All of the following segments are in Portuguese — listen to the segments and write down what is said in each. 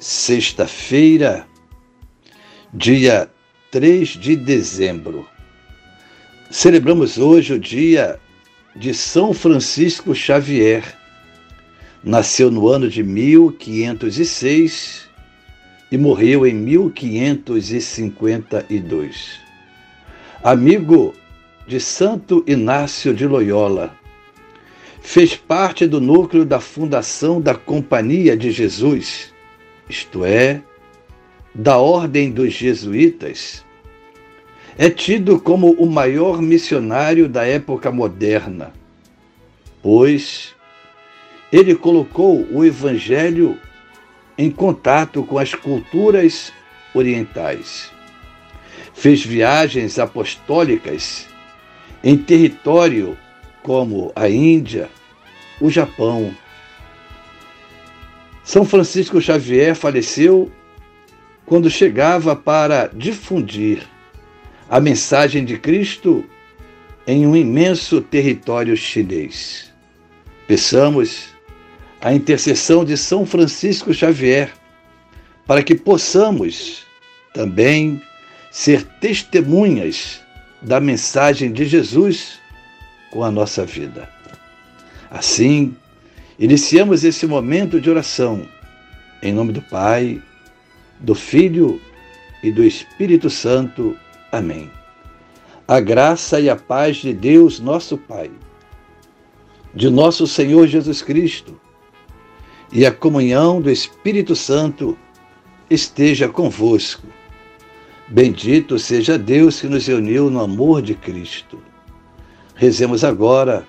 sexta-feira, dia 3 de dezembro. Celebramos hoje o dia de São Francisco Xavier. Nasceu no ano de 1506 e morreu em 1552. Amigo de Santo Inácio de Loyola, fez parte do núcleo da fundação da Companhia de Jesus isto é, da Ordem dos Jesuítas, é tido como o maior missionário da época moderna, pois ele colocou o Evangelho em contato com as culturas orientais. Fez viagens apostólicas em território como a Índia, o Japão, são Francisco Xavier faleceu quando chegava para difundir a mensagem de Cristo em um imenso território chinês. Peçamos a intercessão de São Francisco Xavier para que possamos também ser testemunhas da mensagem de Jesus com a nossa vida. Assim, Iniciamos esse momento de oração em nome do Pai, do Filho e do Espírito Santo. Amém. A graça e a paz de Deus, nosso Pai, de nosso Senhor Jesus Cristo e a comunhão do Espírito Santo esteja convosco. Bendito seja Deus que nos uniu no amor de Cristo. Rezemos agora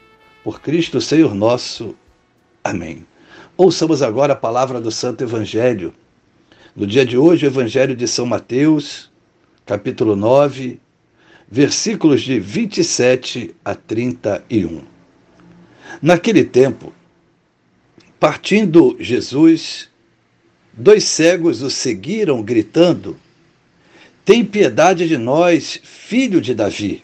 por Cristo Senhor nosso. Amém. Ouçamos agora a palavra do Santo Evangelho. No dia de hoje, o Evangelho de São Mateus, capítulo 9, versículos de 27 a 31. Naquele tempo, partindo Jesus, dois cegos o seguiram, gritando: Tem piedade de nós, filho de Davi.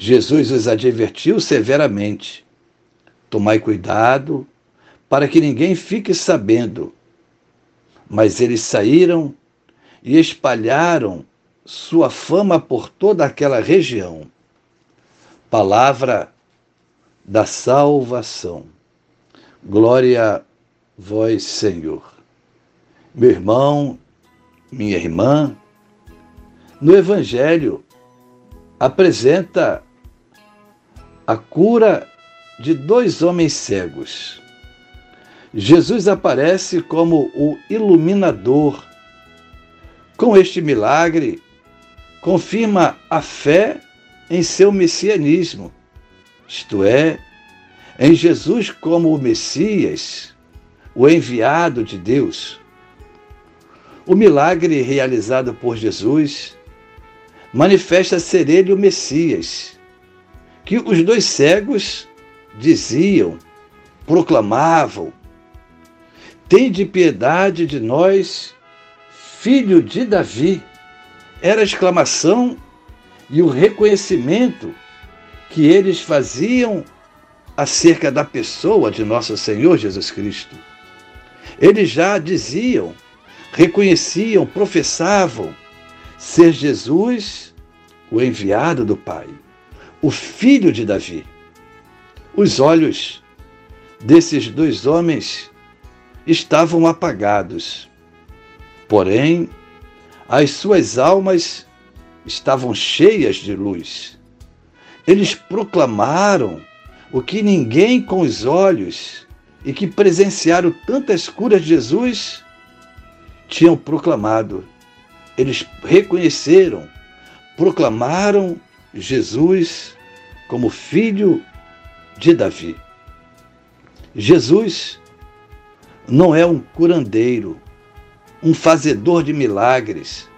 Jesus os advertiu severamente: Tomai cuidado para que ninguém fique sabendo. Mas eles saíram e espalharam sua fama por toda aquela região. Palavra da salvação. Glória a vós, Senhor. Meu irmão, minha irmã, no Evangelho apresenta a cura de dois homens cegos. Jesus aparece como o iluminador. Com este milagre, confirma a fé em seu messianismo, isto é, em Jesus como o Messias, o enviado de Deus. O milagre realizado por Jesus manifesta ser ele o Messias, que os dois cegos diziam, proclamavam: Tende piedade de nós, filho de Davi. Era a exclamação e o reconhecimento que eles faziam acerca da pessoa de nosso Senhor Jesus Cristo. Eles já diziam, reconheciam, professavam ser Jesus o enviado do Pai, o filho de Davi. Os olhos desses dois homens estavam apagados, porém, as suas almas estavam cheias de luz. Eles proclamaram o que ninguém com os olhos e que presenciaram tantas curas de Jesus tinham proclamado. Eles reconheceram, proclamaram Jesus como filho de Davi. Jesus não é um curandeiro, um fazedor de milagres.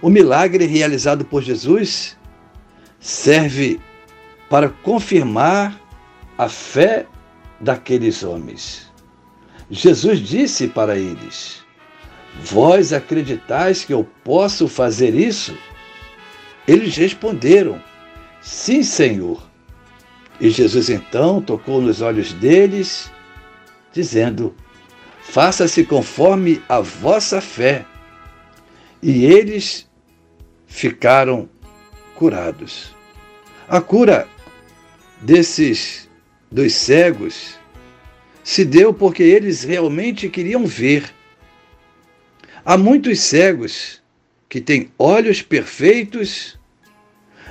O milagre realizado por Jesus serve para confirmar a fé daqueles homens. Jesus disse para eles: Vós acreditais que eu posso fazer isso? Eles responderam: Sim, Senhor. E Jesus então tocou nos olhos deles, dizendo: Faça-se conforme a vossa fé. E eles ficaram curados. A cura desses dos cegos se deu porque eles realmente queriam ver. Há muitos cegos que têm olhos perfeitos,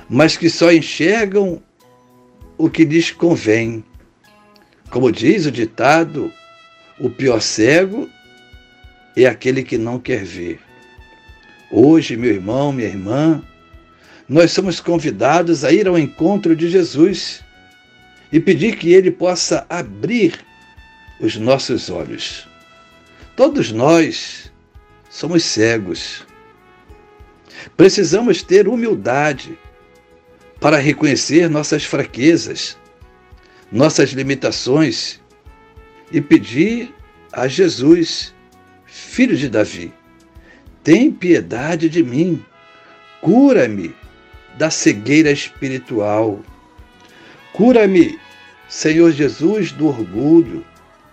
mas que só enxergam o que lhes convém. Como diz o ditado, o pior cego é aquele que não quer ver. Hoje, meu irmão, minha irmã, nós somos convidados a ir ao encontro de Jesus e pedir que Ele possa abrir os nossos olhos. Todos nós somos cegos. Precisamos ter humildade para reconhecer nossas fraquezas, nossas limitações e pedir a Jesus, filho de Davi, tem piedade de mim, cura-me da cegueira espiritual. Cura-me, Senhor Jesus, do orgulho,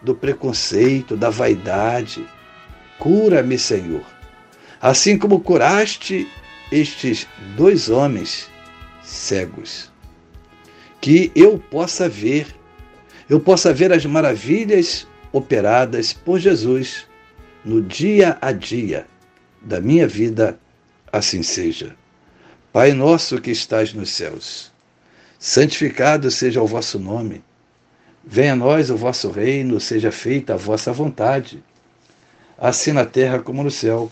do preconceito, da vaidade. Cura-me, Senhor, assim como curaste estes dois homens cegos. Que eu possa ver, eu possa ver as maravilhas operadas por Jesus no dia a dia da minha vida, assim seja. Pai nosso que estás nos céus, santificado seja o vosso nome. Venha a nós o vosso reino, seja feita a vossa vontade, assim na terra como no céu.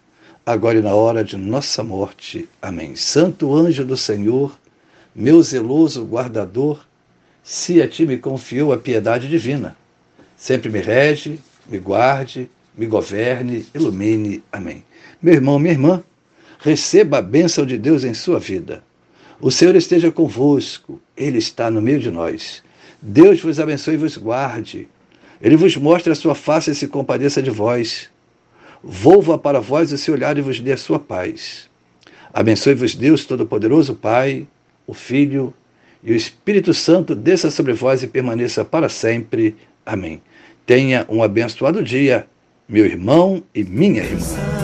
agora e na hora de nossa morte. Amém. Santo anjo do Senhor, meu zeloso guardador, se a ti me confiou a piedade divina, sempre me rege, me guarde, me governe, ilumine. Amém. Meu irmão, minha irmã, receba a bênção de Deus em sua vida. O Senhor esteja convosco, Ele está no meio de nós. Deus vos abençoe e vos guarde. Ele vos mostre a sua face e se compadeça de vós. Volva para vós o seu olhar e vos dê a sua paz. Abençoe-vos Deus Todo-Poderoso, Pai, o Filho e o Espírito Santo, desça sobre vós e permaneça para sempre. Amém. Tenha um abençoado dia, meu irmão e minha irmã.